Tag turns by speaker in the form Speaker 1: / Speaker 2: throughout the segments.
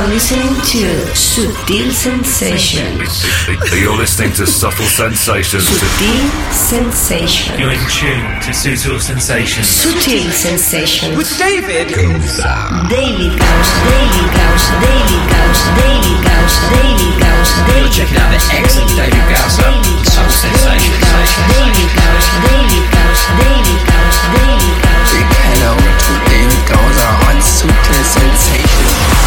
Speaker 1: are listening to Subtle Sensations.
Speaker 2: You're listening to Subtle Sensations.
Speaker 1: Subtle Sensations.
Speaker 3: You're in tune to Subtle Sensations.
Speaker 1: Subtle Sensations.
Speaker 4: With David
Speaker 1: Gausa. David Gausa. David Gausa. David Gausa. David Gausa. David Gausa.
Speaker 4: You're David out the excellent David Gausa. David Sensations.
Speaker 1: David Gausa. David Gausa. David Gausa. David
Speaker 5: Gausa. David to David Gausa on Subtle Sensations.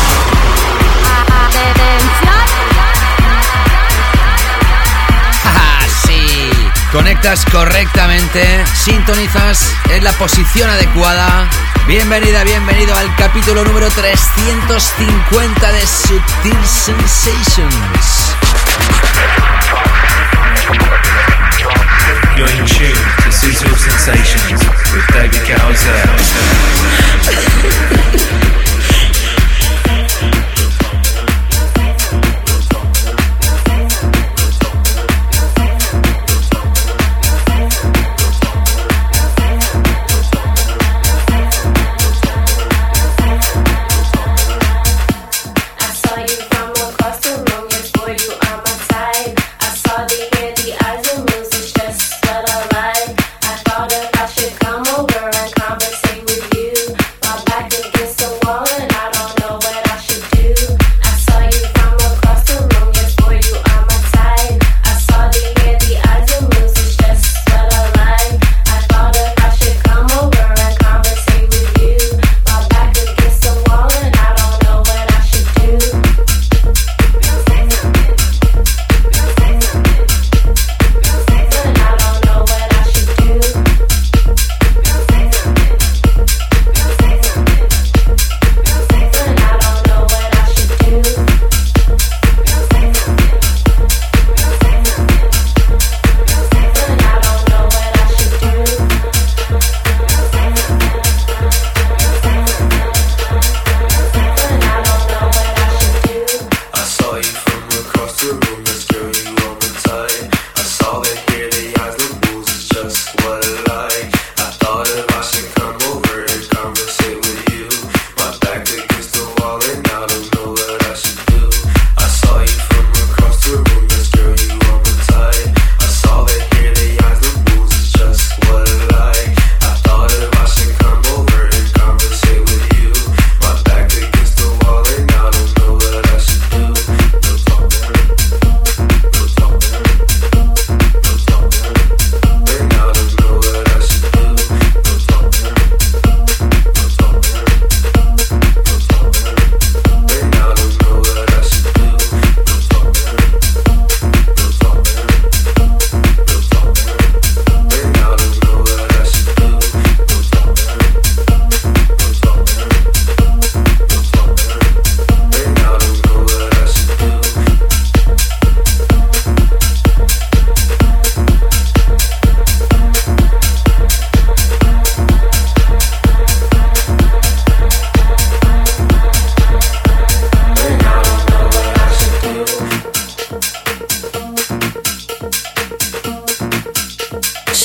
Speaker 6: conectas correctamente, sintonizas en la posición adecuada. Bienvenida, bienvenido al capítulo número 350 de Sutil Sensations.
Speaker 3: Sensations with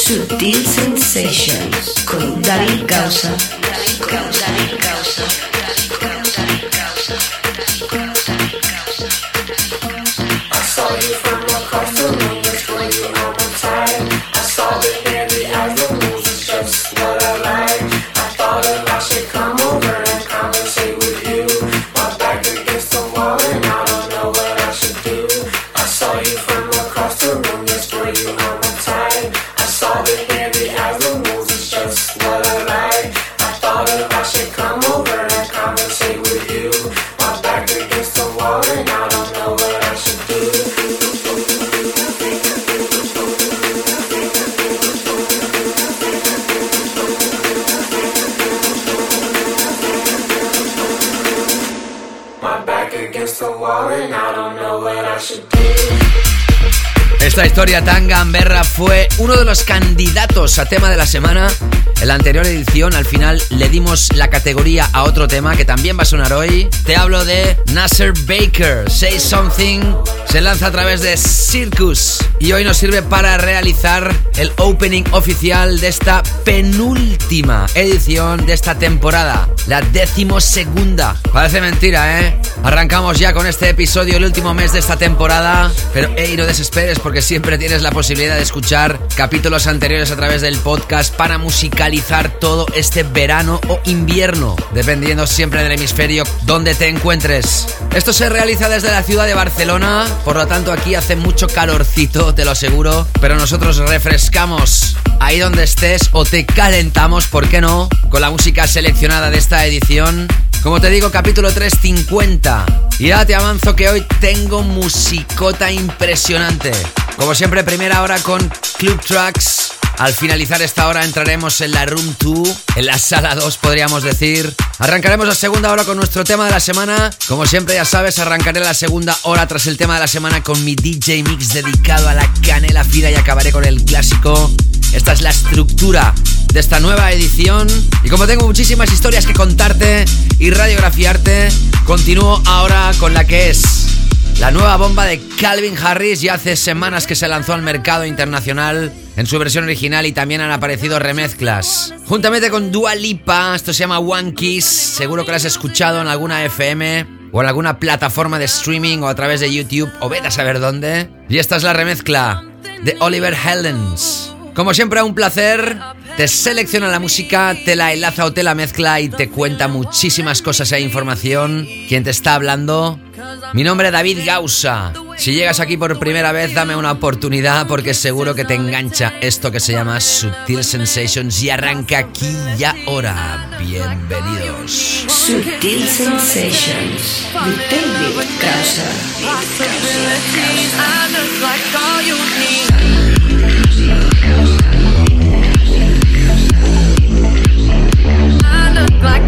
Speaker 1: Sutil Sensations con David Causa. David
Speaker 7: Causa.
Speaker 6: Esta historia tan gamberra fue uno de los candidatos a tema de la semana. En la anterior edición, al final, le dimos la categoría a otro tema que también va a sonar hoy. Te hablo de Nasser Baker. Say Something se lanza a través de Circus y hoy nos sirve para realizar el opening oficial de esta penúltima edición de esta temporada, la decimosegunda. Parece mentira, ¿eh? Arrancamos ya con este episodio, el último mes de esta temporada, pero hey, no desesperes porque siempre tienes la posibilidad de escuchar capítulos anteriores a través del podcast para musicalizar todo este verano o invierno, dependiendo siempre del hemisferio donde te encuentres. Esto se realiza desde la ciudad de Barcelona, por lo tanto aquí hace mucho calorcito, te lo aseguro, pero nosotros refrescamos ahí donde estés o te calentamos, ¿por qué no? Con la música seleccionada de esta edición. Como te digo, capítulo 350. Y ya te avanzo que hoy tengo musicota impresionante. Como siempre, primera hora con Club Tracks. Al finalizar esta hora entraremos en la Room 2, en la sala 2 podríamos decir. Arrancaremos la segunda hora con nuestro tema de la semana. Como siempre ya sabes, arrancaré la segunda hora tras el tema de la semana con mi DJ Mix dedicado a la canela fina y acabaré con el clásico. Esta es la estructura de esta nueva edición. Y como tengo muchísimas historias que contarte y radiografiarte, continúo ahora con la que es la nueva bomba de Calvin Harris. Ya hace semanas que se lanzó al mercado internacional en su versión original y también han aparecido remezclas. Juntamente con Dua Lipa, esto se llama One Kiss. Seguro que lo has escuchado en alguna FM o en alguna plataforma de streaming o a través de YouTube o vete a saber dónde. Y esta es la remezcla de Oliver Heldens. Como siempre, un placer. Te selecciona la música, te la enlaza o te la mezcla y te cuenta muchísimas cosas e información. ¿Quién te está hablando? Mi nombre es David Gausa. Si llegas aquí por primera vez, dame una oportunidad porque seguro que te engancha esto que se llama Subtil Sensations y arranca aquí y ahora. Bienvenidos.
Speaker 1: Subtle Sensations with David Gausser.
Speaker 8: I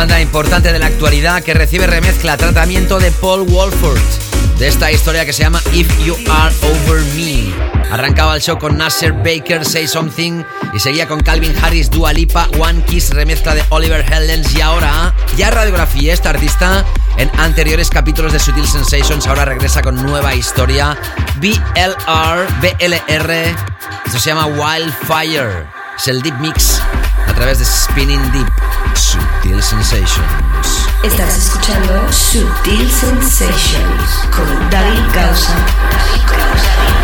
Speaker 6: banda importante de la actualidad que recibe remezcla tratamiento de Paul Walford de esta historia que se llama If You Are Over Me. Arrancaba el show con Nasser Baker, Say Something y seguía con Calvin Harris, Dua Lipa, One Kiss, remezcla de Oliver Heldens y ahora ya radiografié esta artista en anteriores capítulos de Sutil Sensations, ahora regresa con nueva historia BLR, BLR, esto se llama Wildfire, es el Deep Mix a través de Spinning Deep. Sensations.
Speaker 1: Estás escuchando Subtil Sensations con David Gausa. David Gausa.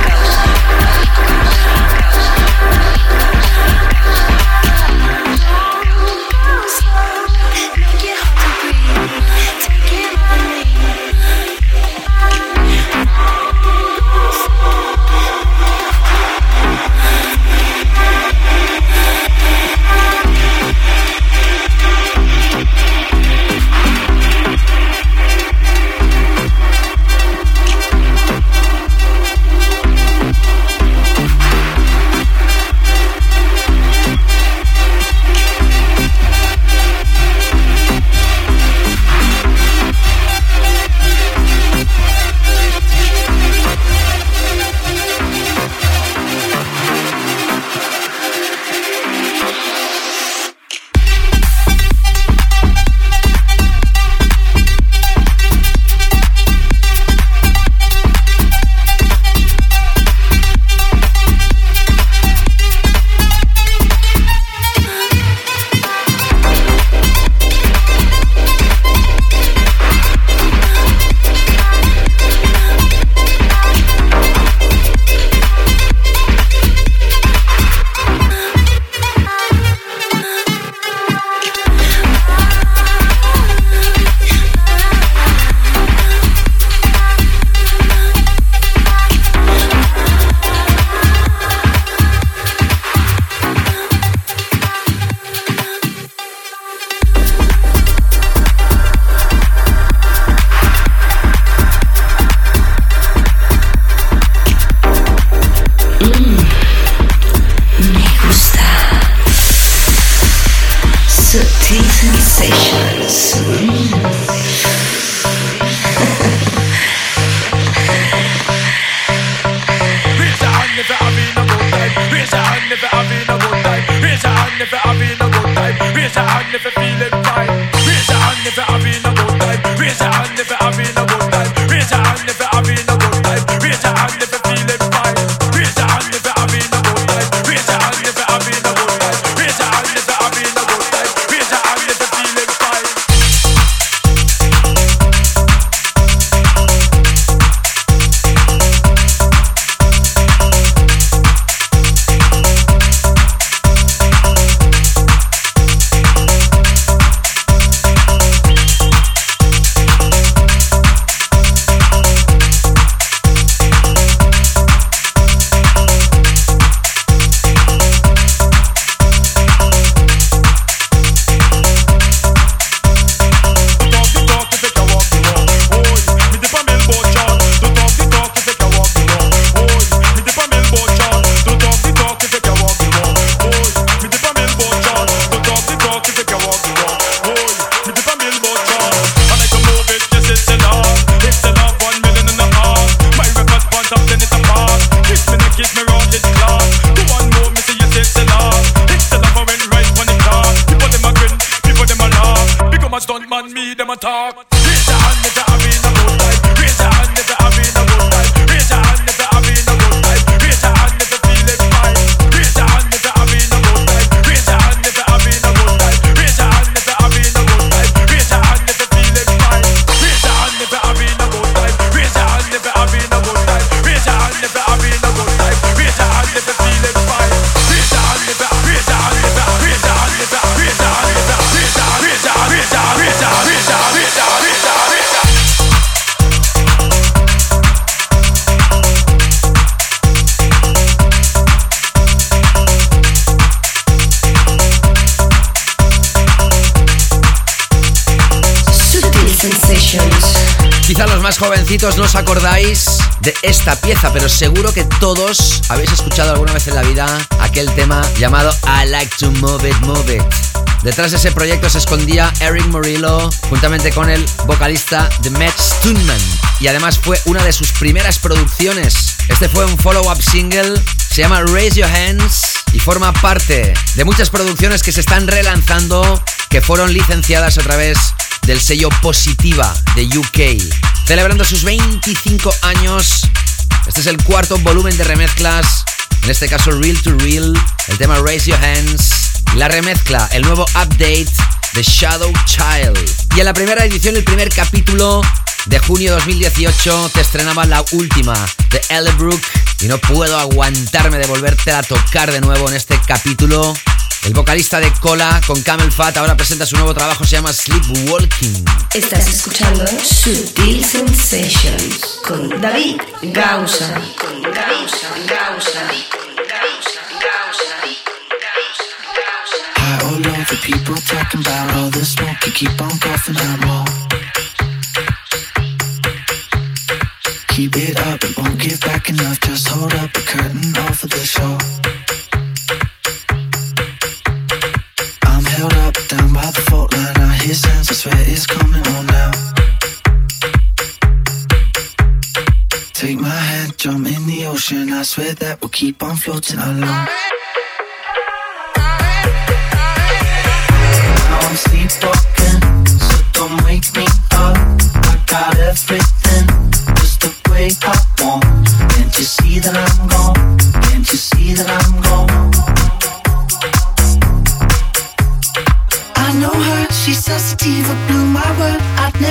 Speaker 6: Pero seguro que todos habéis escuchado alguna vez en la vida aquel tema llamado I Like to Move It, Move It. Detrás de ese proyecto se escondía Eric Morillo juntamente con el vocalista The Matt Stunman y además fue una de sus primeras producciones. Este fue un follow-up single, se llama Raise Your Hands y forma parte de muchas producciones que se están relanzando que fueron licenciadas a través del sello Positiva de UK. Celebrando sus 25 años, este es el cuarto volumen de remezclas, en este caso Real to Real, el tema Raise Your Hands, la remezcla, el nuevo update de Shadow Child. Y en la primera edición, el primer capítulo de junio 2018, te estrenaba la última de Ellerbrook y no puedo aguantarme de volverte a tocar de nuevo en este capítulo. El vocalista de Cola con Camel Fat ahora presenta su nuevo trabajo, se llama Sleepwalking.
Speaker 1: Estás escuchando Sutil Sensations con David Gausa. Con Gausa, Gausa,
Speaker 9: all over people talking about all the smoke you keep on coughing out more. Keep it up, it won't give back enough. Just hold up a curtain over the show. Fault line. I hear sounds, I swear it's coming on now. Take my hand, jump in the ocean. I swear that we'll keep on floating along. Now I'm sleepwalking, so don't wake me up. I got everything just the way I want. Can't you see that I'm gone?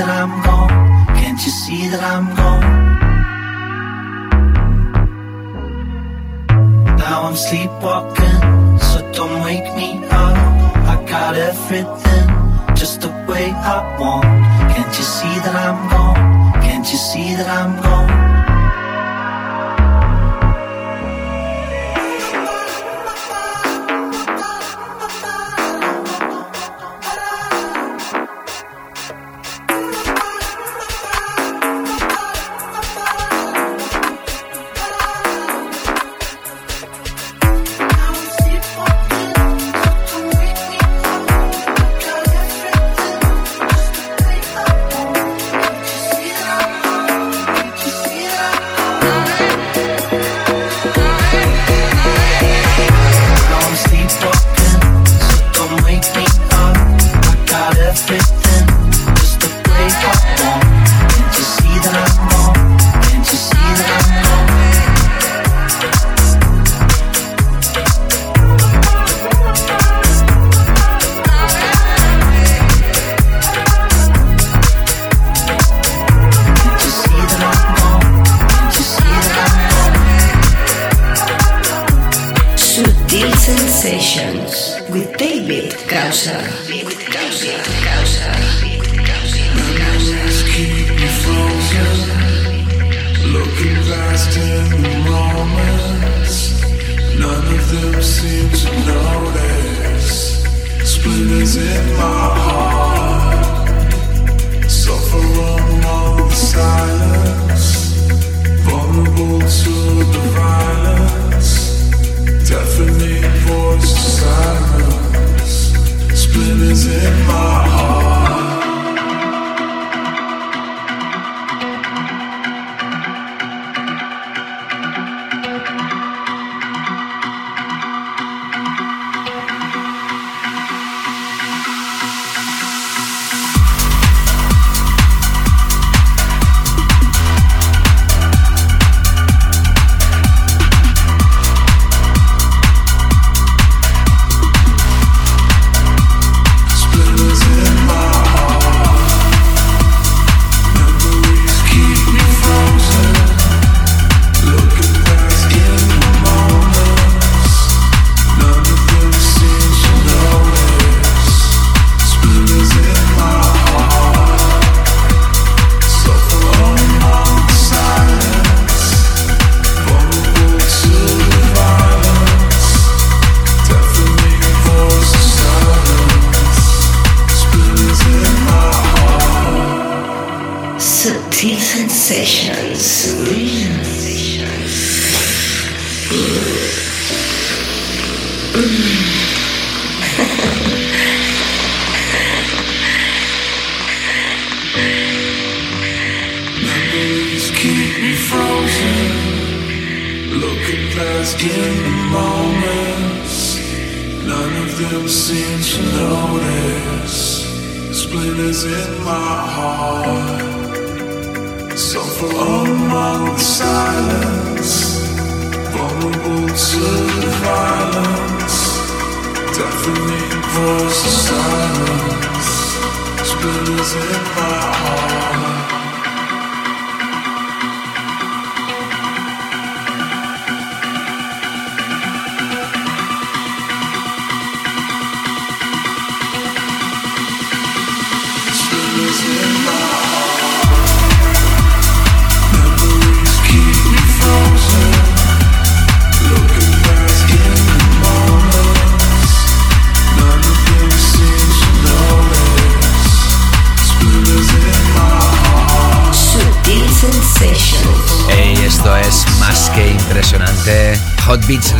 Speaker 9: that I'm gone? Can't you see that I'm gone? Now I'm sleepwalking, so don't wake me up. I got everything just the way I want. Can't you see that I'm gone? Can't you see that I'm gone?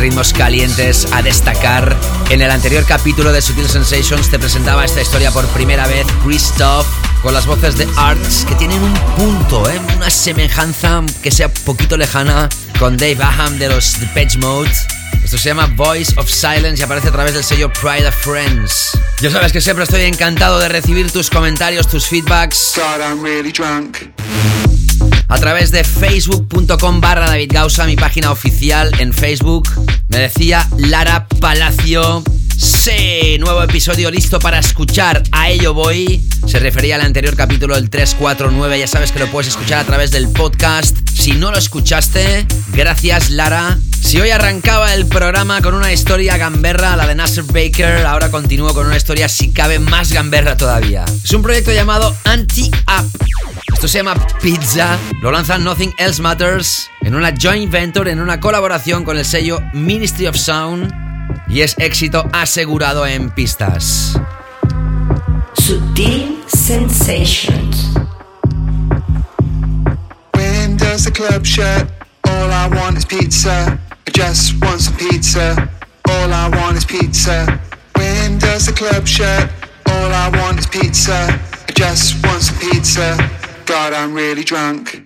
Speaker 6: Ritmos calientes a destacar. En el anterior capítulo de Sutil Sensations te presentaba esta historia por primera vez Christoph con las voces de Arts que tienen un punto, ¿eh? una semejanza que sea poquito lejana con Dave Aham de los Depeche Mode. Esto se llama Voice of Silence y aparece a través del sello Pride of Friends. Ya sabes que siempre estoy encantado de recibir tus comentarios, tus feedbacks.
Speaker 10: God, I'm really drunk.
Speaker 6: a través de facebook.com barra David Gausa, mi página oficial en Facebook. Me decía Lara Palacio. Sí, nuevo episodio listo para escuchar. A ello voy. Se refería al anterior capítulo del 349. Ya sabes que lo puedes escuchar a través del podcast. Si no lo escuchaste, gracias Lara. Si hoy arrancaba el programa con una historia gamberra, la de Nasser Baker, ahora continúo con una historia si cabe más gamberra todavía. Es un proyecto llamado Anti-Up. Esto se llama Pizza. Lo lanzan Nothing Else Matters en una joint venture, en una colaboración con el sello Ministry of Sound. Y es éxito asegurado en pistas.
Speaker 1: Subtle sensations.
Speaker 10: When does the club shut? All I want is pizza. I just want some pizza. All I want is pizza. When does the club shut? All I want is pizza. I just want some pizza. God, I'm really drunk.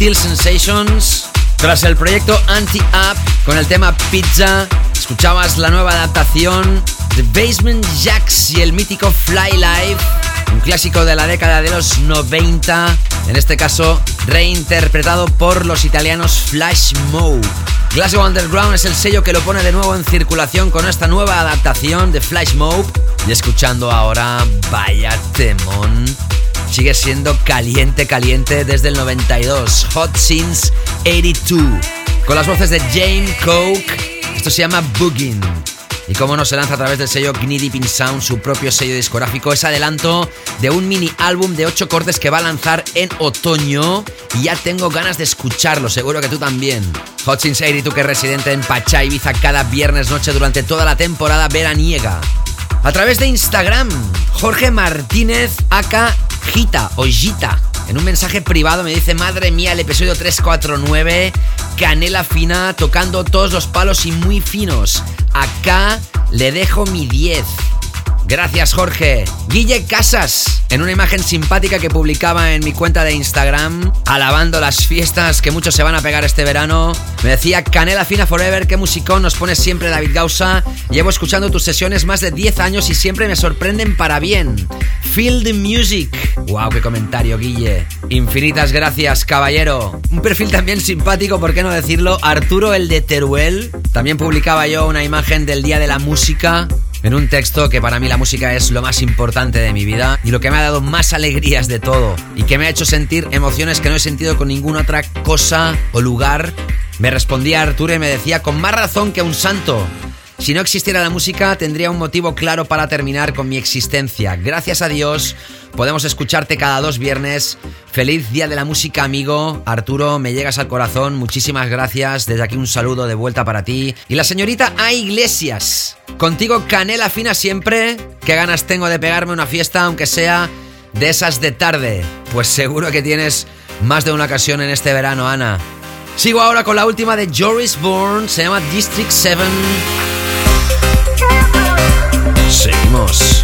Speaker 1: Sutil Sensations.
Speaker 6: Tras el proyecto Anti-Up con el tema Pizza, escuchabas la nueva adaptación de Basement Jacks y el mítico Fly Live, un clásico de la década de los 90, en este caso reinterpretado por los italianos Flash Mob. Glasgow Underground es el sello que lo pone de nuevo en circulación con esta nueva adaptación de Flash Mob. Y escuchando ahora, vaya temón sigue siendo caliente, caliente desde el 92. Hot Since 82. Con las voces de James Coke. Esto se llama Boogin. Y como no se lanza a través del sello Gnee Deep in Sound, su propio sello discográfico, es adelanto de un mini álbum de 8 cortes que va a lanzar en otoño. Y ya tengo ganas de escucharlo, seguro que tú también. Hot Since 82, que es residente en Pachá, Ibiza, cada viernes noche durante toda la temporada veraniega. A través de Instagram, Jorge Martínez, aka Gita o Gita. En un mensaje privado me dice, madre mía, el episodio 349, canela fina, tocando todos los palos y muy finos. Acá le dejo mi 10. Gracias, Jorge. Guille Casas, en una imagen simpática que publicaba en mi cuenta de Instagram, alabando las fiestas que muchos se van a pegar este verano, me decía, Canela Fina Forever, qué musicón nos pones siempre David Gausa. Llevo escuchando tus sesiones más de 10 años y siempre me sorprenden para bien. Feel the music. Wow, qué comentario, Guille. Infinitas gracias, caballero. Un perfil también simpático, ¿por qué no decirlo? Arturo el de Teruel. También publicaba yo una imagen del Día de la Música en un texto que para mí la música es lo más importante de mi vida y lo que me ha dado más alegrías de todo y que me ha hecho sentir emociones que no he sentido con ninguna otra cosa o lugar. Me respondía Arturo y me decía con más razón que un santo. Si no existiera la música, tendría un motivo claro para terminar con mi existencia. Gracias a Dios, podemos escucharte cada dos viernes. Feliz Día de la Música, amigo. Arturo, me llegas al corazón. Muchísimas gracias. Desde aquí un saludo de vuelta para ti. Y la señorita A. Iglesias. Contigo, canela fina siempre. Qué ganas tengo de pegarme una fiesta, aunque sea de esas de tarde. Pues seguro que tienes más de una ocasión en este verano, Ana. Sigo ahora con la última de Joris Bourne. Se llama District 7. Seguimos.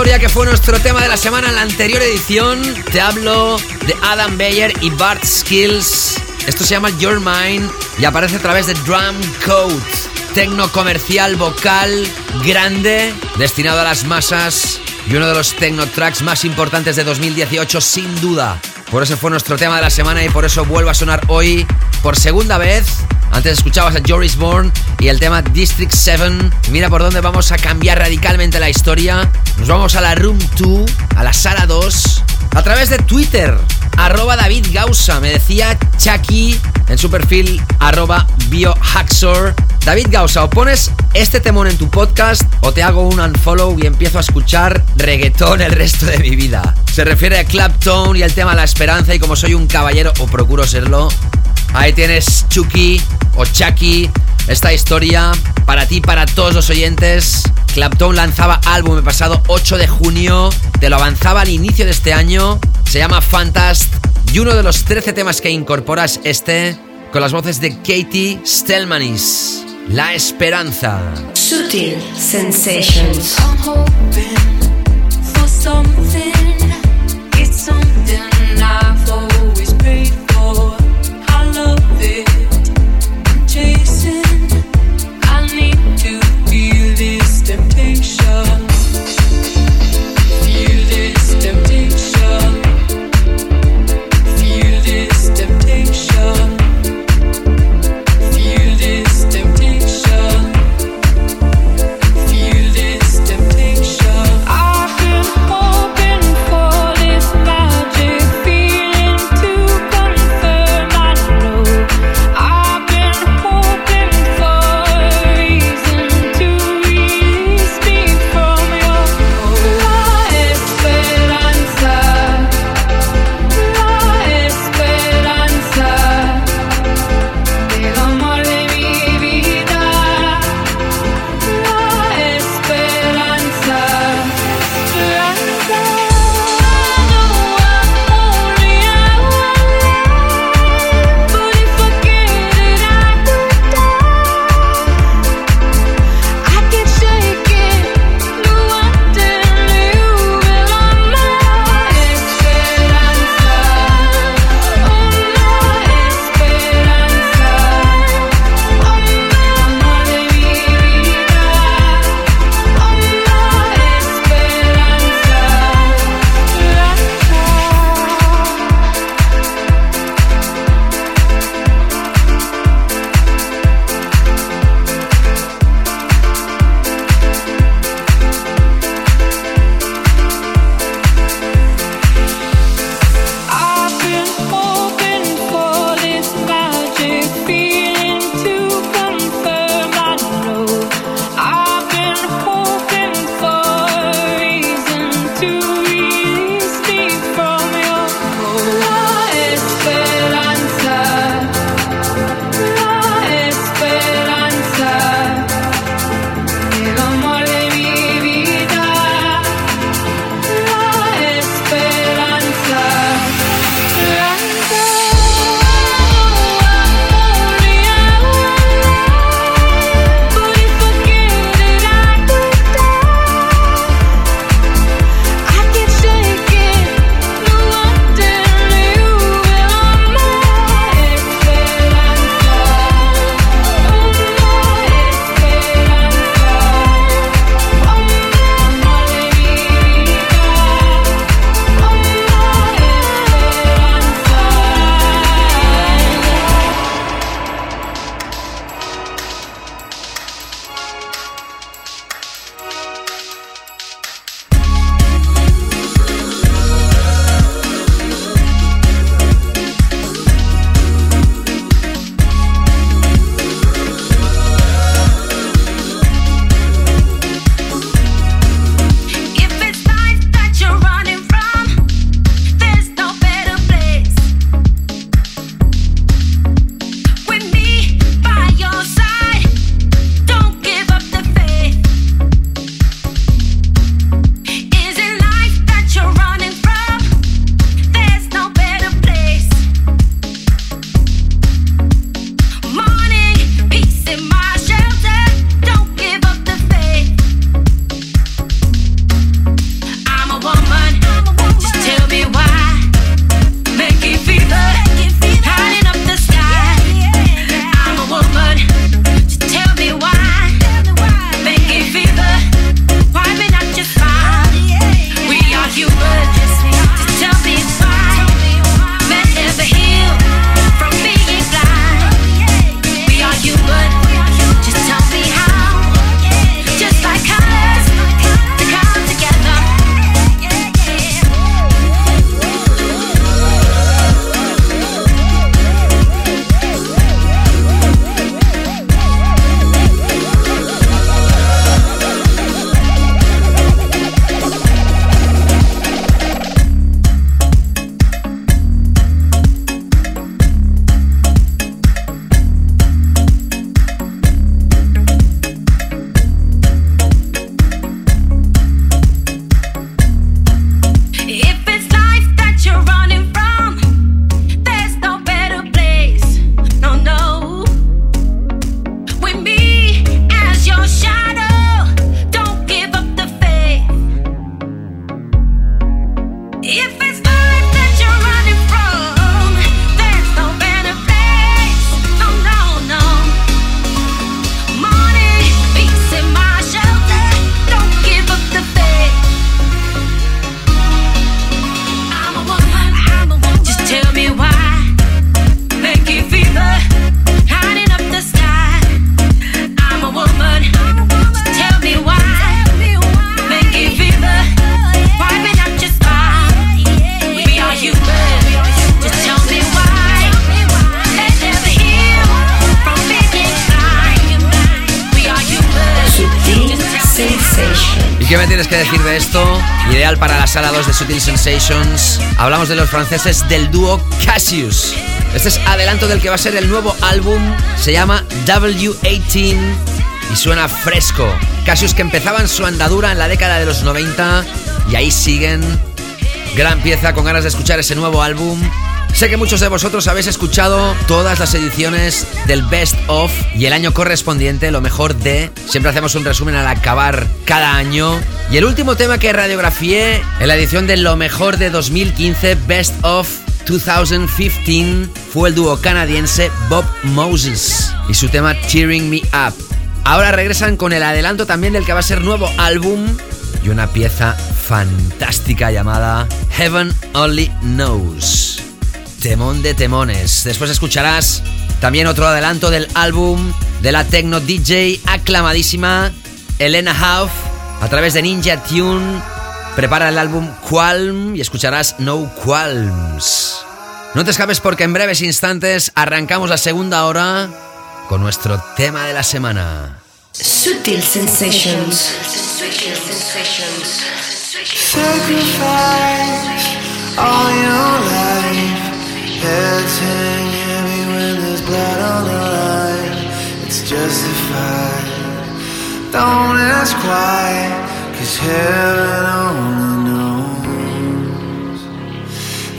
Speaker 6: historia que fue nuestro tema de la semana en la anterior edición. Te hablo de Adam Bayer y Bart Skills. Esto se llama Your Mind y aparece a través de Drum Code, tecno comercial vocal grande destinado a las masas y uno de los techno tracks más importantes de 2018 sin duda. Por eso fue nuestro tema de la semana y por eso vuelve a sonar hoy por segunda vez. Antes escuchabas a Joris Bourne y el tema District 7. Mira por dónde vamos a cambiar radicalmente la historia. Nos vamos a la Room 2, a la Sala 2, a través de Twitter. Arroba David Gausa, me decía Chucky en su perfil arroba. David Gausa, o pones este temón en tu podcast o te hago un unfollow y empiezo a escuchar reggaetón el resto de mi vida. Se refiere a Clapton y el tema La Esperanza y como soy un caballero o procuro serlo, ahí tienes Chucky o Chucky esta historia para ti, para todos los oyentes. Clapton lanzaba álbum el pasado 8 de junio, te lo avanzaba al inicio de este año, se llama Fantast y uno de los 13 temas que incorporas este con las voces de Katie Stelmanis. La esperanza.
Speaker 1: Sutil Sensations.
Speaker 11: I'm hoping for something.
Speaker 6: Sensations. Hablamos de los franceses del dúo Cassius. Este es adelanto del que va a ser el nuevo álbum. Se llama W18 y suena fresco. Cassius que empezaban su andadura en la década de los 90 y ahí siguen. Gran pieza con ganas de escuchar ese nuevo álbum. Sé que muchos de vosotros habéis escuchado todas las ediciones del Best of y el año correspondiente, lo mejor de. Siempre hacemos un resumen al acabar cada año. Y el último tema que radiografié en la edición de lo mejor de 2015, Best of 2015, fue el dúo canadiense Bob Moses y su tema Tearing Me Up. Ahora regresan con el adelanto también del que va a ser nuevo álbum y una pieza fantástica llamada Heaven Only Knows. Temón de temones. Después escucharás también otro adelanto del álbum de la techno DJ aclamadísima Elena Hauf a través de Ninja Tune. Prepara el álbum Qualm y escucharás No Qualms. No te escapes porque en breves instantes arrancamos la segunda hora con nuestro tema de la semana.
Speaker 1: Sutil Sensations.
Speaker 5: Sacrifice all your life. When there's blood on the line. It's justified. Don't ask why, cause heaven only knows.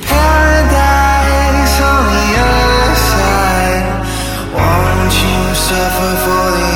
Speaker 5: Paradise on the other side. Won't you suffer for the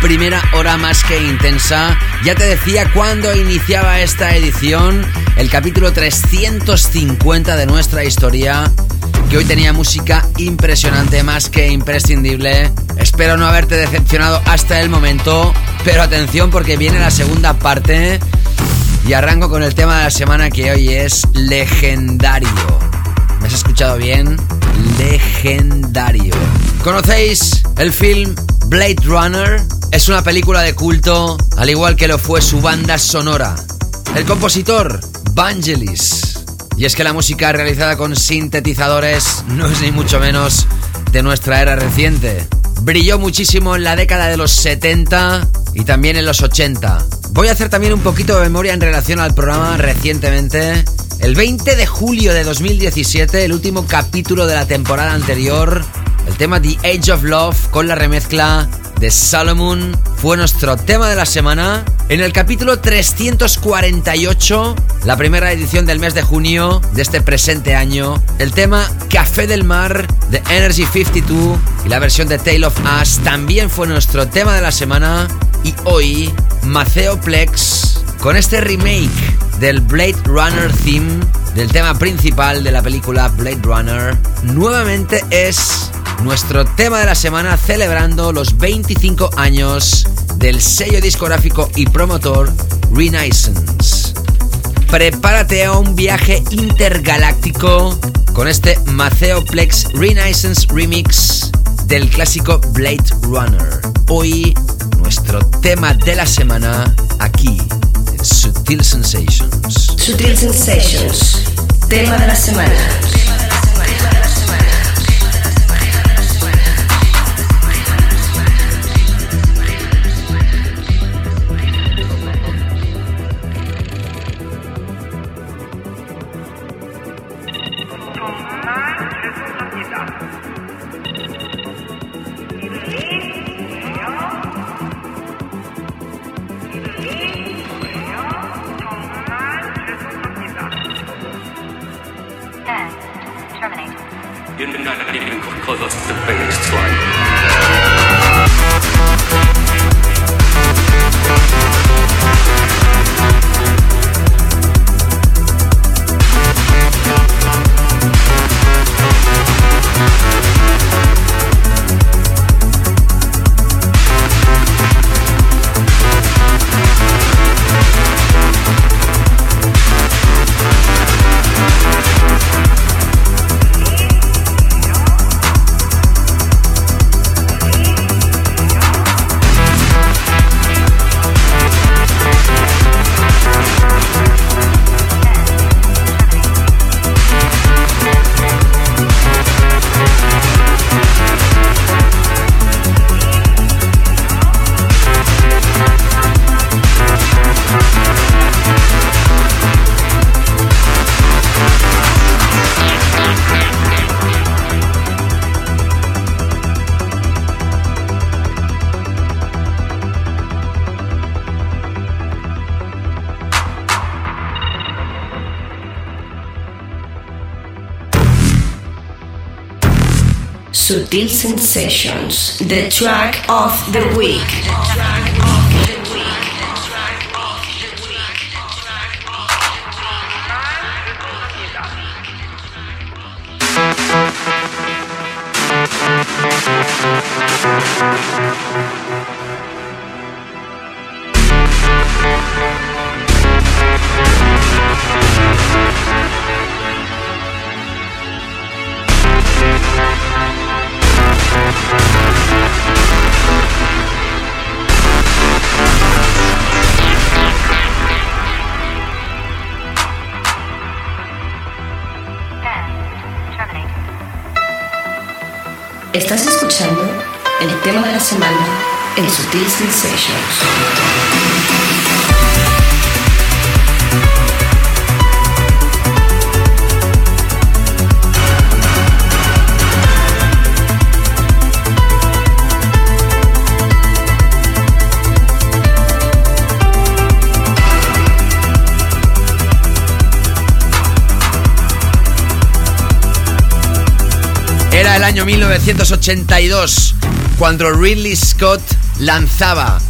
Speaker 6: primera hora más que intensa. Ya te decía cuando iniciaba esta edición, el capítulo 350 de nuestra historia, que hoy tenía música impresionante, más que imprescindible. Espero no haberte decepcionado hasta el momento, pero atención porque viene la segunda parte y arranco con el tema de la semana que hoy es legendario. ¿Me has escuchado bien? Legendario. ¿Conocéis el film Blade Runner? Es una película de culto, al igual que lo fue su banda sonora. El compositor, Vangelis. Y es que la música realizada con sintetizadores no es ni mucho menos de nuestra era reciente. Brilló muchísimo en la década de los 70 y también en los 80. Voy a hacer también un poquito de memoria en relación al programa recientemente. El 20 de julio de 2017, el último capítulo de la temporada anterior, el tema The Age of Love con la remezcla de Solomon fue nuestro tema de la semana. En el capítulo 348, la primera edición del mes de junio de este presente año, el tema Café del Mar de Energy 52 y la versión de Tale of Us también fue nuestro tema de la semana. Y hoy, Maceo Plex con este remake del Blade Runner theme del tema principal de la película Blade Runner, nuevamente es nuestro tema de la semana celebrando los 25 años del sello discográfico y promotor Renaissance. Prepárate a un viaje intergaláctico con este Maceo Plex Renaissance Remix del clásico Blade Runner. Hoy nuestro tema de la semana aquí en Sutil Sensations.
Speaker 1: Sutil Sensations. Tema de la semana. Sensations, the track of the week.
Speaker 6: Era el año 1982 cuando Ridley Scott lanzaba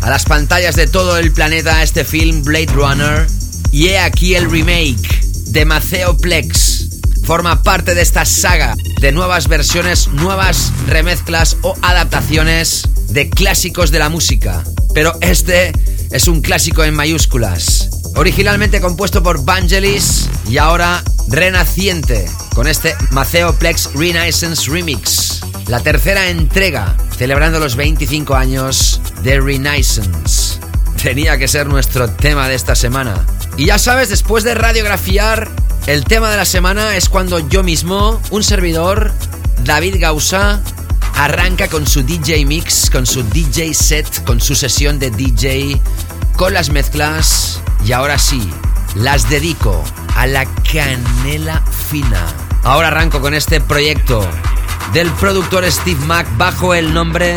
Speaker 6: a las pantallas de todo el planeta este film Blade Runner y he aquí el remake de Maceo Plex. Forma parte de esta saga de nuevas versiones, nuevas remezclas o adaptaciones de clásicos de la música. Pero este es un clásico en mayúsculas. Originalmente compuesto por Vangelis y ahora renaciente con este Maceo Plex Renaissance Remix. La tercera entrega, celebrando los 25 años de Renaissance. Tenía que ser nuestro tema de esta semana. Y ya sabes, después de radiografiar, el tema de la semana es cuando yo mismo, un servidor, David Gausa, arranca con su DJ mix, con su DJ set, con su sesión de DJ, con las mezclas. Y ahora sí, las dedico a la canela fina. Ahora arranco con este proyecto del productor Steve Mack bajo el nombre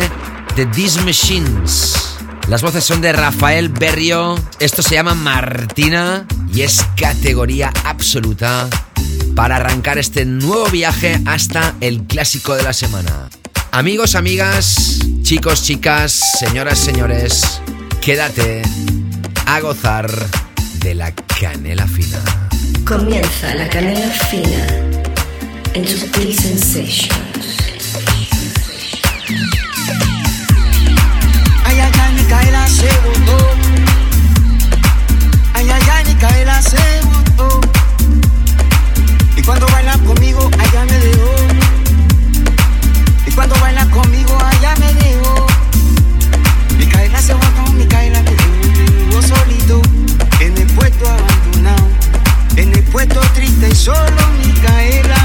Speaker 6: de These Machines. Las voces son de Rafael Berrio, esto se llama Martina y es categoría absoluta para arrancar este nuevo viaje hasta el clásico de la semana. Amigos, amigas, chicos, chicas, señoras, señores, quédate a gozar de la canela fina.
Speaker 1: Comienza la canela fina en Sutil Sensations.
Speaker 12: Ay, ay, ay, Micaela se botó. Y cuando baila conmigo, allá me dejó. Y cuando baila conmigo, allá me dejó. Micaela se botó, Micaela me dejó. Solito en el puesto abandonado. En el puesto triste solo, Micaela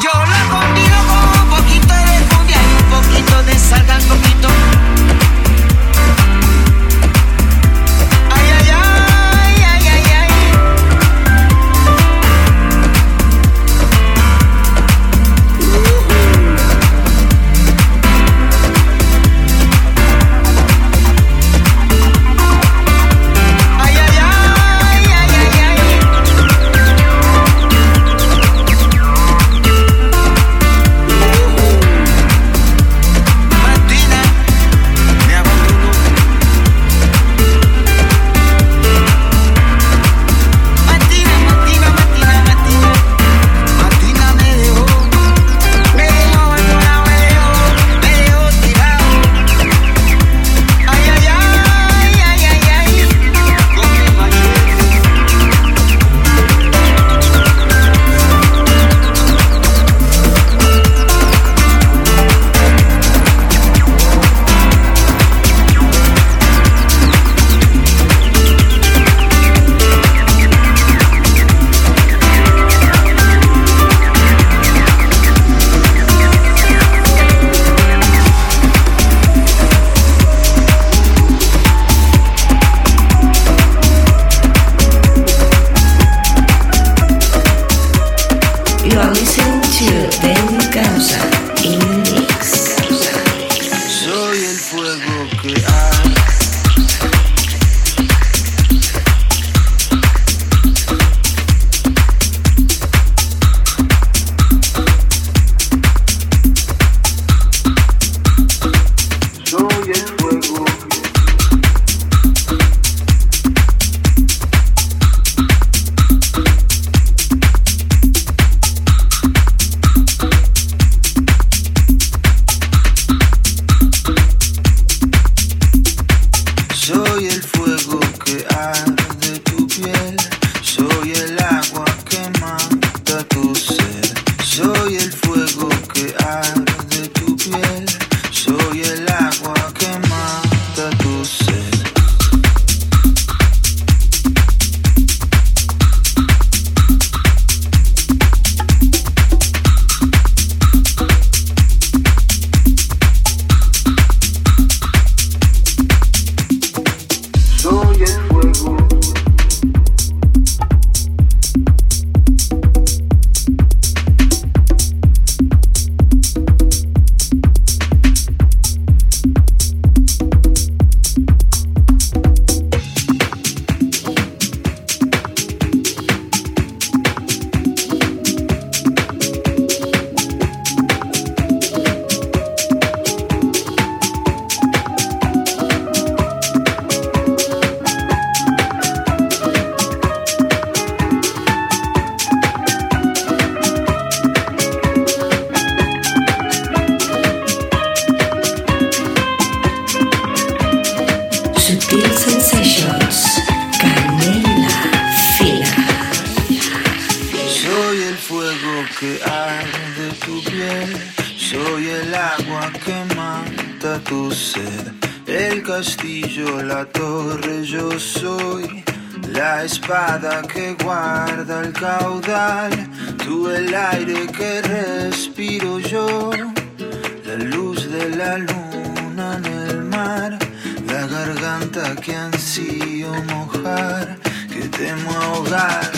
Speaker 12: 有
Speaker 5: 了 el castillo, la torre, yo soy la espada que guarda el caudal, tú el aire que respiro yo, la luz de la luna en el mar, la garganta que ansío mojar, que temo ahogar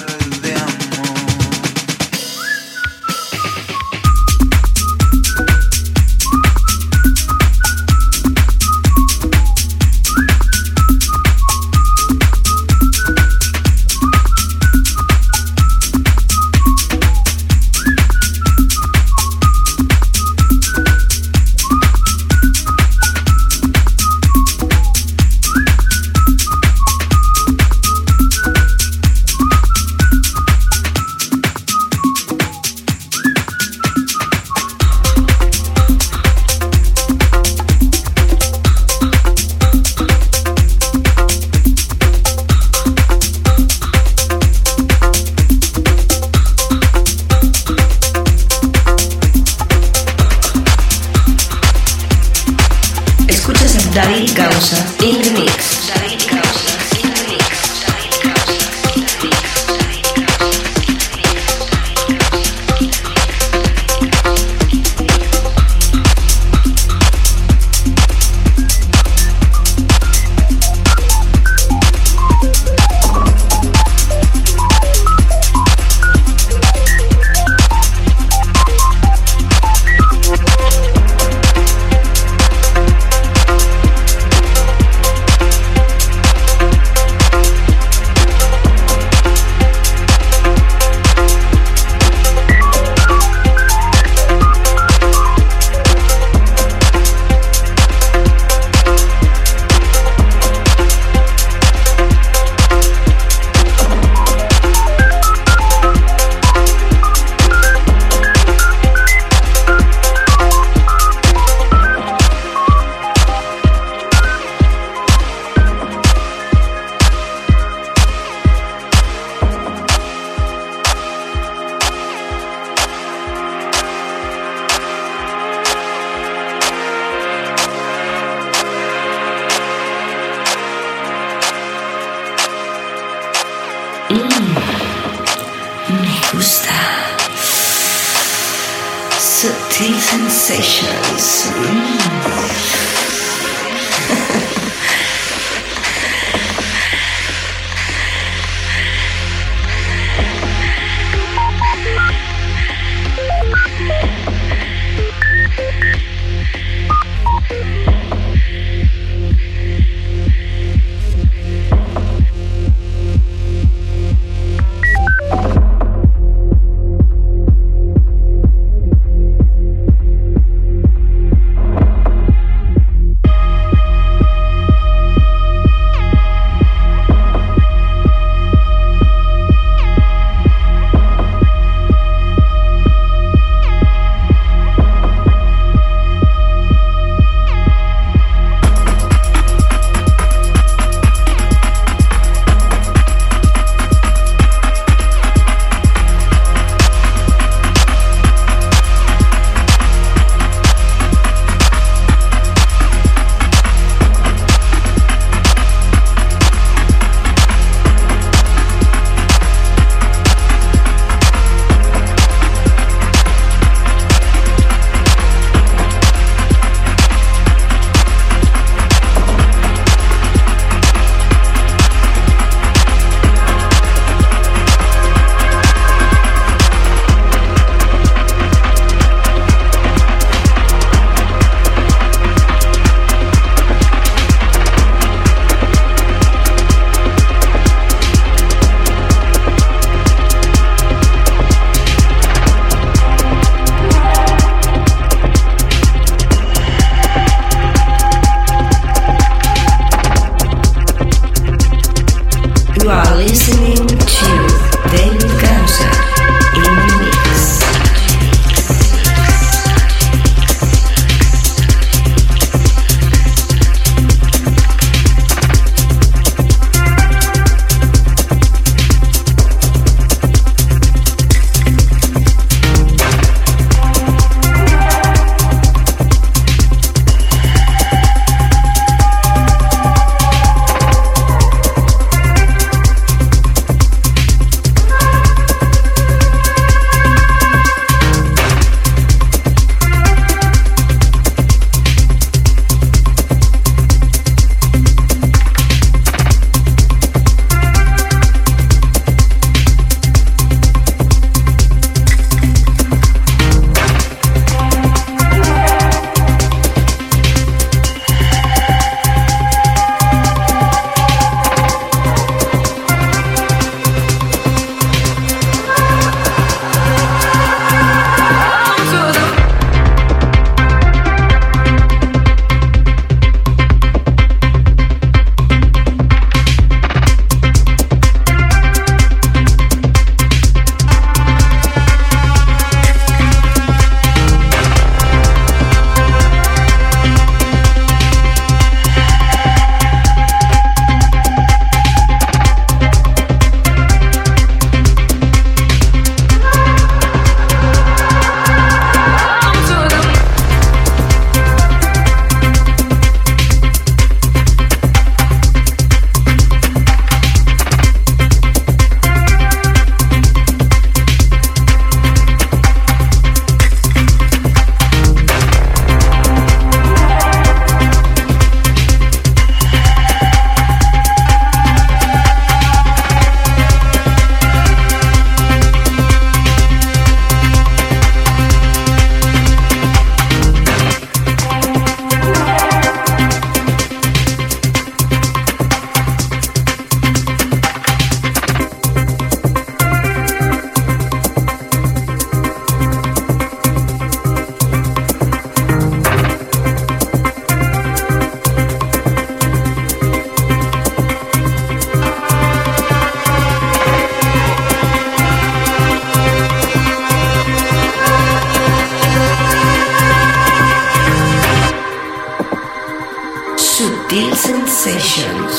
Speaker 1: These sensations.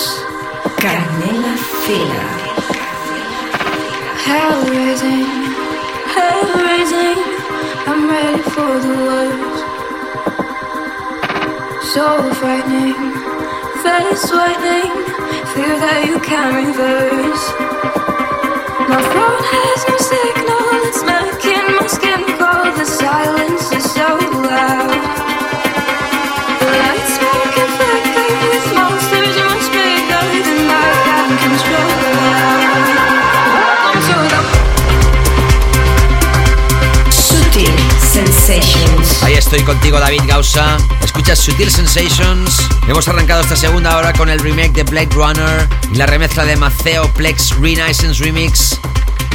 Speaker 1: Canela Fina.
Speaker 8: Hell raising, hell raising. I'm ready for the worst. So frightening, face whitening. Fear that you can't reverse. My phone has no signal.
Speaker 6: Ahí estoy contigo, David Gausa. Escuchas Sutil Sensations. Hemos arrancado esta segunda hora con el remake de Blade Runner y la remezcla de Maceo Plex Renaissance Remix.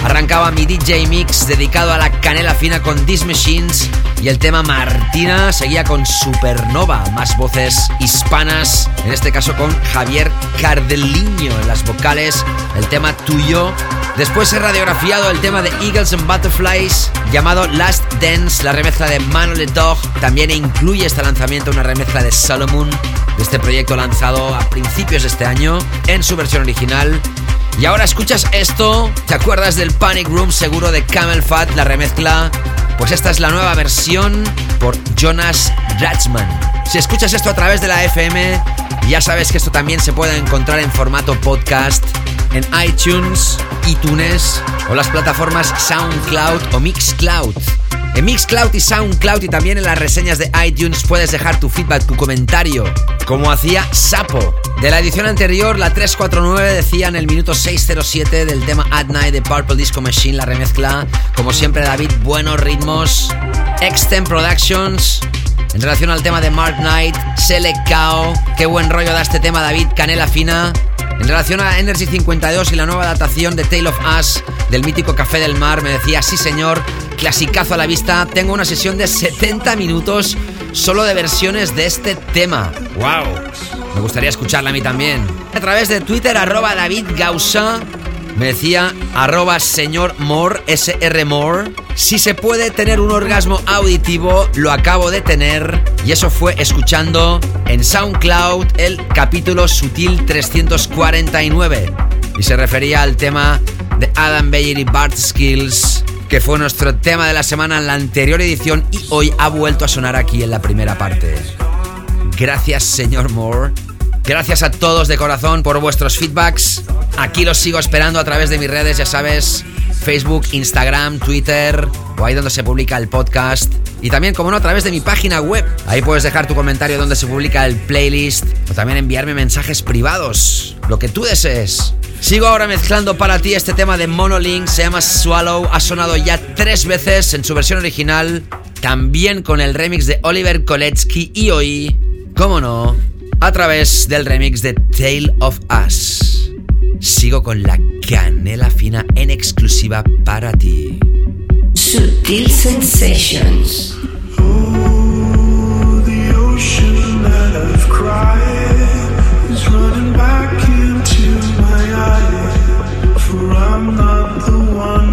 Speaker 6: Arrancaba mi DJ Mix dedicado a la canela fina con These Machines y el tema Martina seguía con Supernova, más voces hispanas, en este caso con Javier Cardeliño en las vocales, el tema tuyo. Después he radiografiado el tema de Eagles and Butterflies llamado Last Dance, la remezcla de Manuel Dog. También incluye este lanzamiento una remezcla de Solomon, de este proyecto lanzado a principios de este año en su versión original. Y ahora escuchas esto, ¿te acuerdas del Panic Room seguro de Camel Fat, la remezcla? Pues esta es la nueva versión por Jonas Ratzman. Si escuchas esto a través de la FM, ya sabes que esto también se puede encontrar en formato podcast en iTunes, iTunes o las plataformas SoundCloud o Mixcloud. En Mixcloud y SoundCloud y también en las reseñas de iTunes puedes dejar tu feedback, tu comentario, como hacía Sapo. De la edición anterior, la 349 decía en el minuto 607 del tema At Night de Purple Disco Machine, la remezcla. Como siempre, David, buenos ritmos. Extem Productions. En relación al tema de Mark Knight, Selecao. Qué buen rollo da este tema, David. Canela fina. En relación a Energy 52 y la nueva adaptación de Tale of Us del mítico Café del Mar, me decía, sí señor, clasicazo a la vista. Tengo una sesión de 70 minutos solo de versiones de este tema. ¡Wow! Me gustaría escucharla a mí también. A través de Twitter, arroba David Gausa, me decía, arroba señor Moore, SR Moore. Si se puede tener un orgasmo auditivo, lo acabo de tener. Y eso fue escuchando en SoundCloud el capítulo Sutil 349. Y se refería al tema de Adam Bayer y Bart Skills, que fue nuestro tema de la semana en la anterior edición y hoy ha vuelto a sonar aquí en la primera parte. Gracias, señor Moore. Gracias a todos de corazón por vuestros feedbacks. Aquí los sigo esperando a través de mis redes, ya sabes, Facebook, Instagram, Twitter o ahí donde se publica el podcast. Y también, como no, a través de mi página web. Ahí puedes dejar tu comentario donde se publica el playlist o también enviarme mensajes privados, lo que tú desees. Sigo ahora mezclando para ti este tema de Monolink, se llama Swallow, ha sonado ya tres veces en su versión original, también con el remix de Oliver Koletsky y hoy, cómo no, a través del remix de Tale of Us. Sigo con la canela fina en exclusiva para ti.
Speaker 1: Sutil Sensations.
Speaker 5: The ocean that I've cried one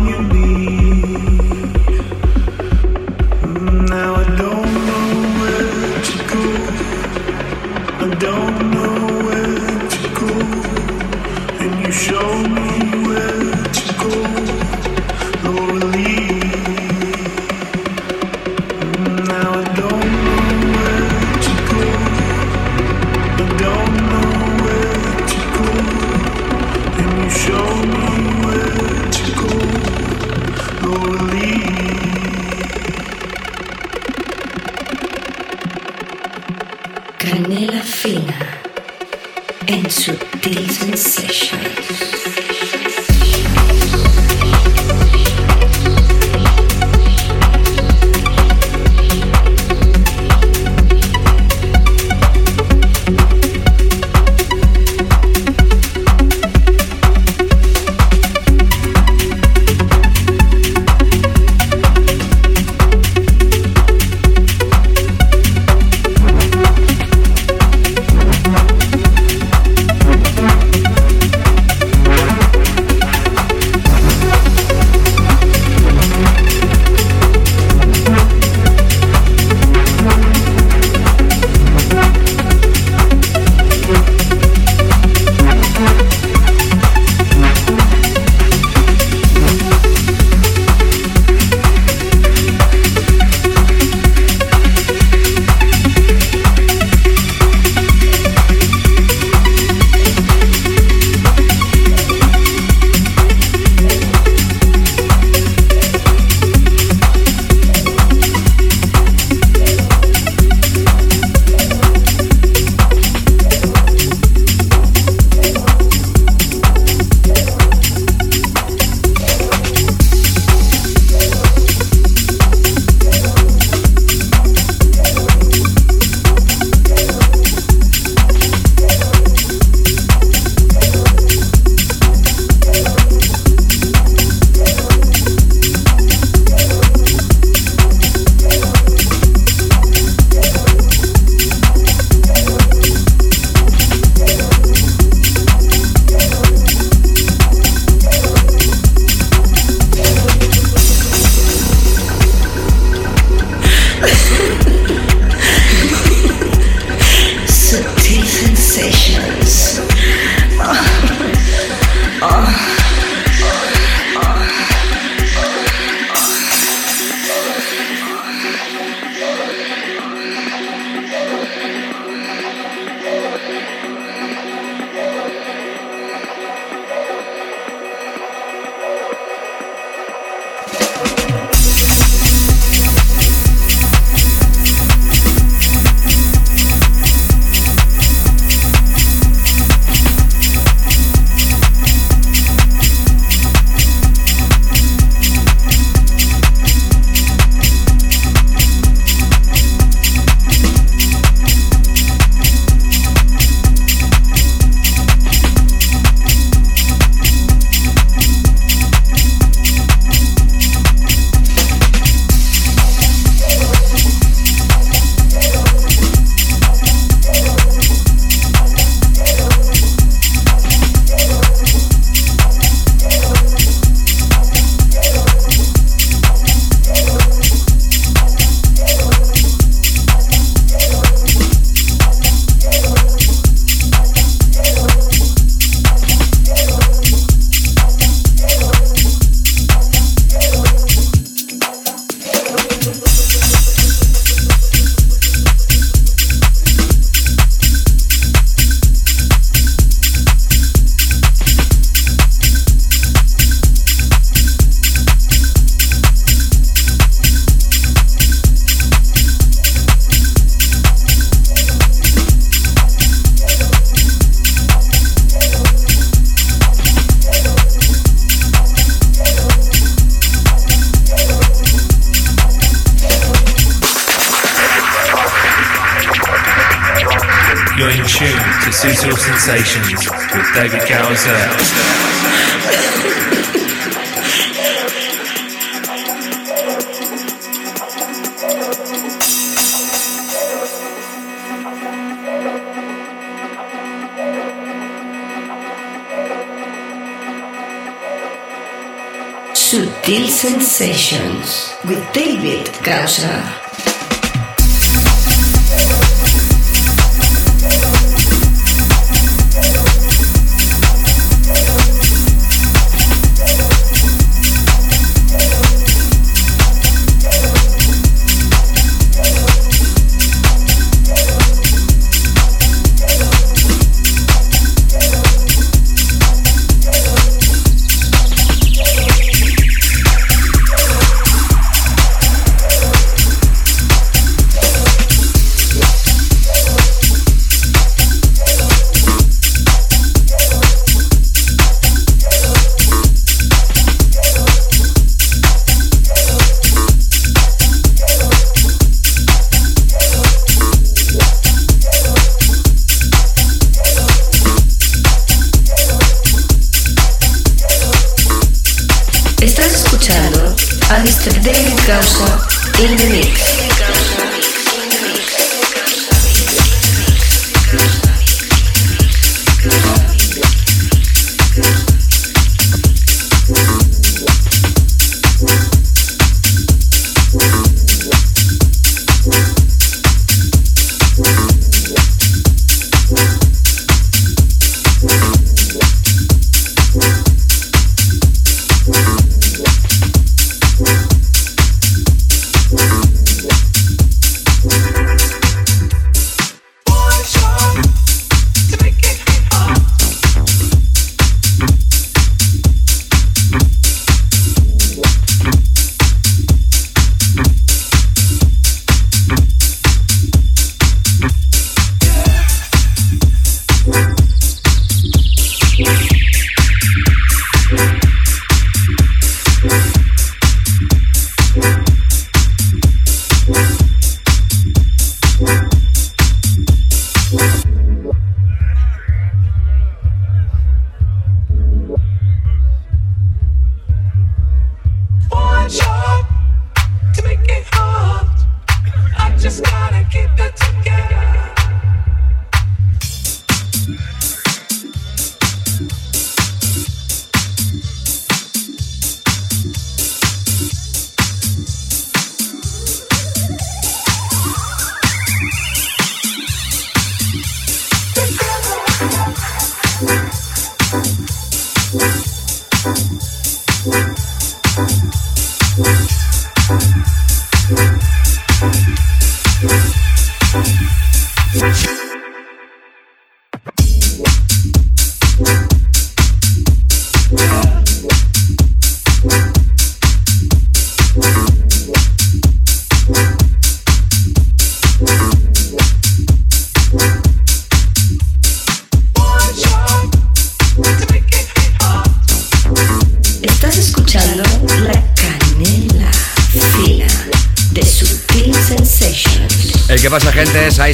Speaker 1: Sutil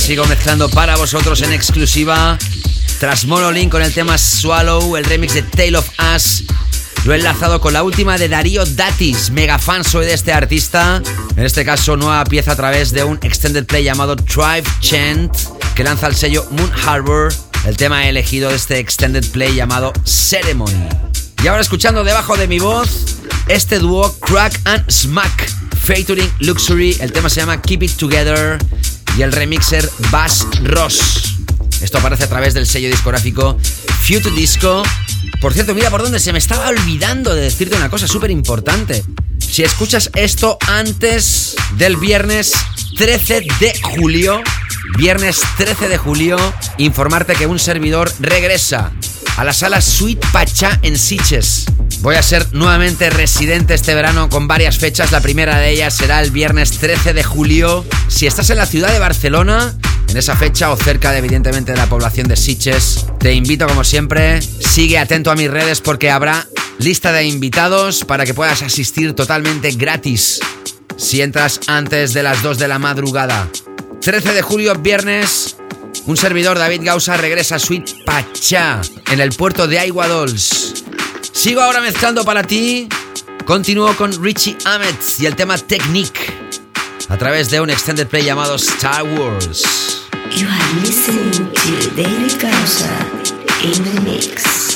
Speaker 6: sigo mezclando para vosotros en exclusiva. Tras Monolink con el tema Swallow, el remix de Tale of Us. Lo he enlazado con la última de Darío Datis. Mega fan soy de este artista. En este caso, nueva pieza a través de un extended play llamado Tribe Chant, que lanza el sello Moon Harbor. El tema elegido de este extended play llamado Ceremony. Y ahora escuchando debajo de mi voz, este dúo Crack and Smack, featuring Luxury. El tema se llama Keep It Together y el remixer Bass Ross. Esto aparece a través del sello discográfico Future Disco. Por cierto, mira por dónde se me estaba olvidando de decirte una cosa súper importante. Si escuchas esto antes del viernes 13 de julio, viernes 13 de julio, informarte que un servidor regresa a la sala Suite Pachá en Siches. Voy a ser nuevamente residente este verano con varias fechas. La primera de ellas será el viernes 13 de julio. Si estás en la ciudad de Barcelona, en esa fecha o cerca de, evidentemente de la población de Siches, te invito como siempre, sigue atento a mis redes porque habrá lista de invitados para que puedas asistir totalmente gratis si entras antes de las 2 de la madrugada. 13 de julio, viernes, Un servidor, David Gausa, regresa a Sweet Pachá en el puerto de Aiguadols. Sigo ahora mezclando para ti. Continúo con Richie Ahmed y el tema Technique a través de un extended play llamado Star Wars.
Speaker 1: You are listening to in the mix.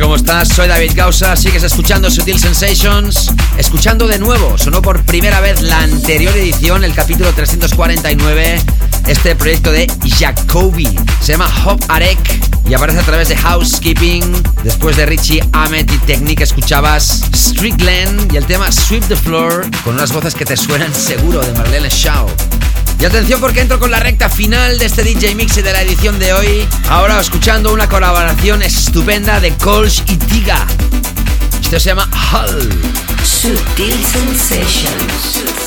Speaker 6: ¿Cómo estás? Soy David Gausa, sigues escuchando Sutil Sensations. Escuchando de nuevo, sonó por primera vez la anterior edición, el capítulo 349, este proyecto de Jacobi. Se llama Hop Arek y aparece a través de Housekeeping. Después de Richie Ahmed y Technique escuchabas Strickland y el tema Sweep the Floor con unas voces que te suenan seguro de Marlene Shaw. Y atención porque entro con la recta final de este DJ Mix y de la edición de hoy. Ahora escuchando una colaboración estupenda de Colch y Tiga. Esto se llama Hull.
Speaker 1: Sensations.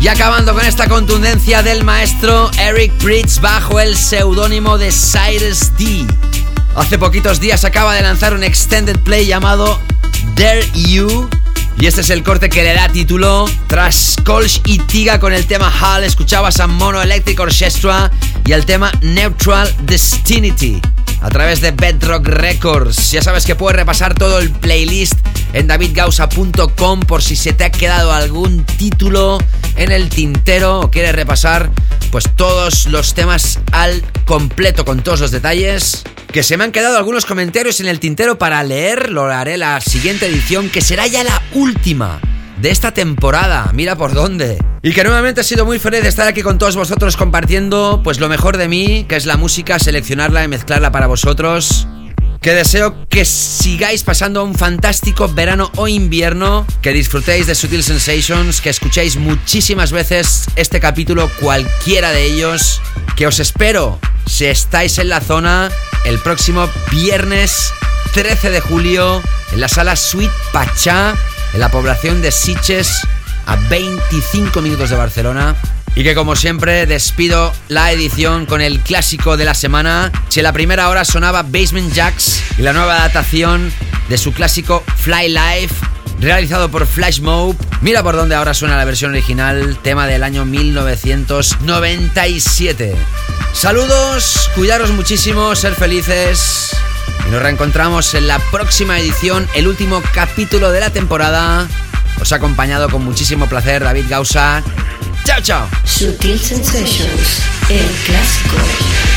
Speaker 6: Y acabando con esta contundencia del maestro Eric Bridge bajo el seudónimo de Cyrus D. Hace poquitos días acaba de lanzar un extended play llamado Dare You. Y este es el corte que le da título. Tras Kolsch y Tiga con el tema Hall, escuchabas a Mono Electric Orchestra y el tema Neutral Destinity a través de Bedrock Records. Ya sabes que puedes repasar todo el playlist en davidgausa.com por si se te ha quedado algún título en el tintero o quieres repasar pues todos los temas al completo con todos los detalles. Que se me han quedado algunos comentarios en el tintero para leer, lo haré la siguiente edición que será ya la última de esta temporada. Mira por dónde. Y que nuevamente ha sido muy feliz de estar aquí con todos vosotros compartiendo pues lo mejor de mí, que es la música, seleccionarla y mezclarla para vosotros. Que deseo que sigáis pasando un fantástico verano o invierno, que disfrutéis de Sutil Sensations, que escuchéis muchísimas veces este capítulo, cualquiera de ellos, que os espero si estáis en la zona el próximo viernes 13 de julio en la sala Suite Pachá en la población de Siches a 25 minutos de Barcelona. Y que como siempre despido la edición con el clásico de la semana. Si en la primera hora sonaba Basement Jacks y la nueva adaptación de su clásico Fly Life, realizado por Flash Mob. Mira por dónde ahora suena la versión original, tema del año 1997. Saludos, cuidaros muchísimo, ser felices. Y nos reencontramos en la próxima edición, el último capítulo de la temporada. Os ha acompañado con muchísimo placer David Gausa. Chao, chao.
Speaker 1: Sutil Sensations, el clásico.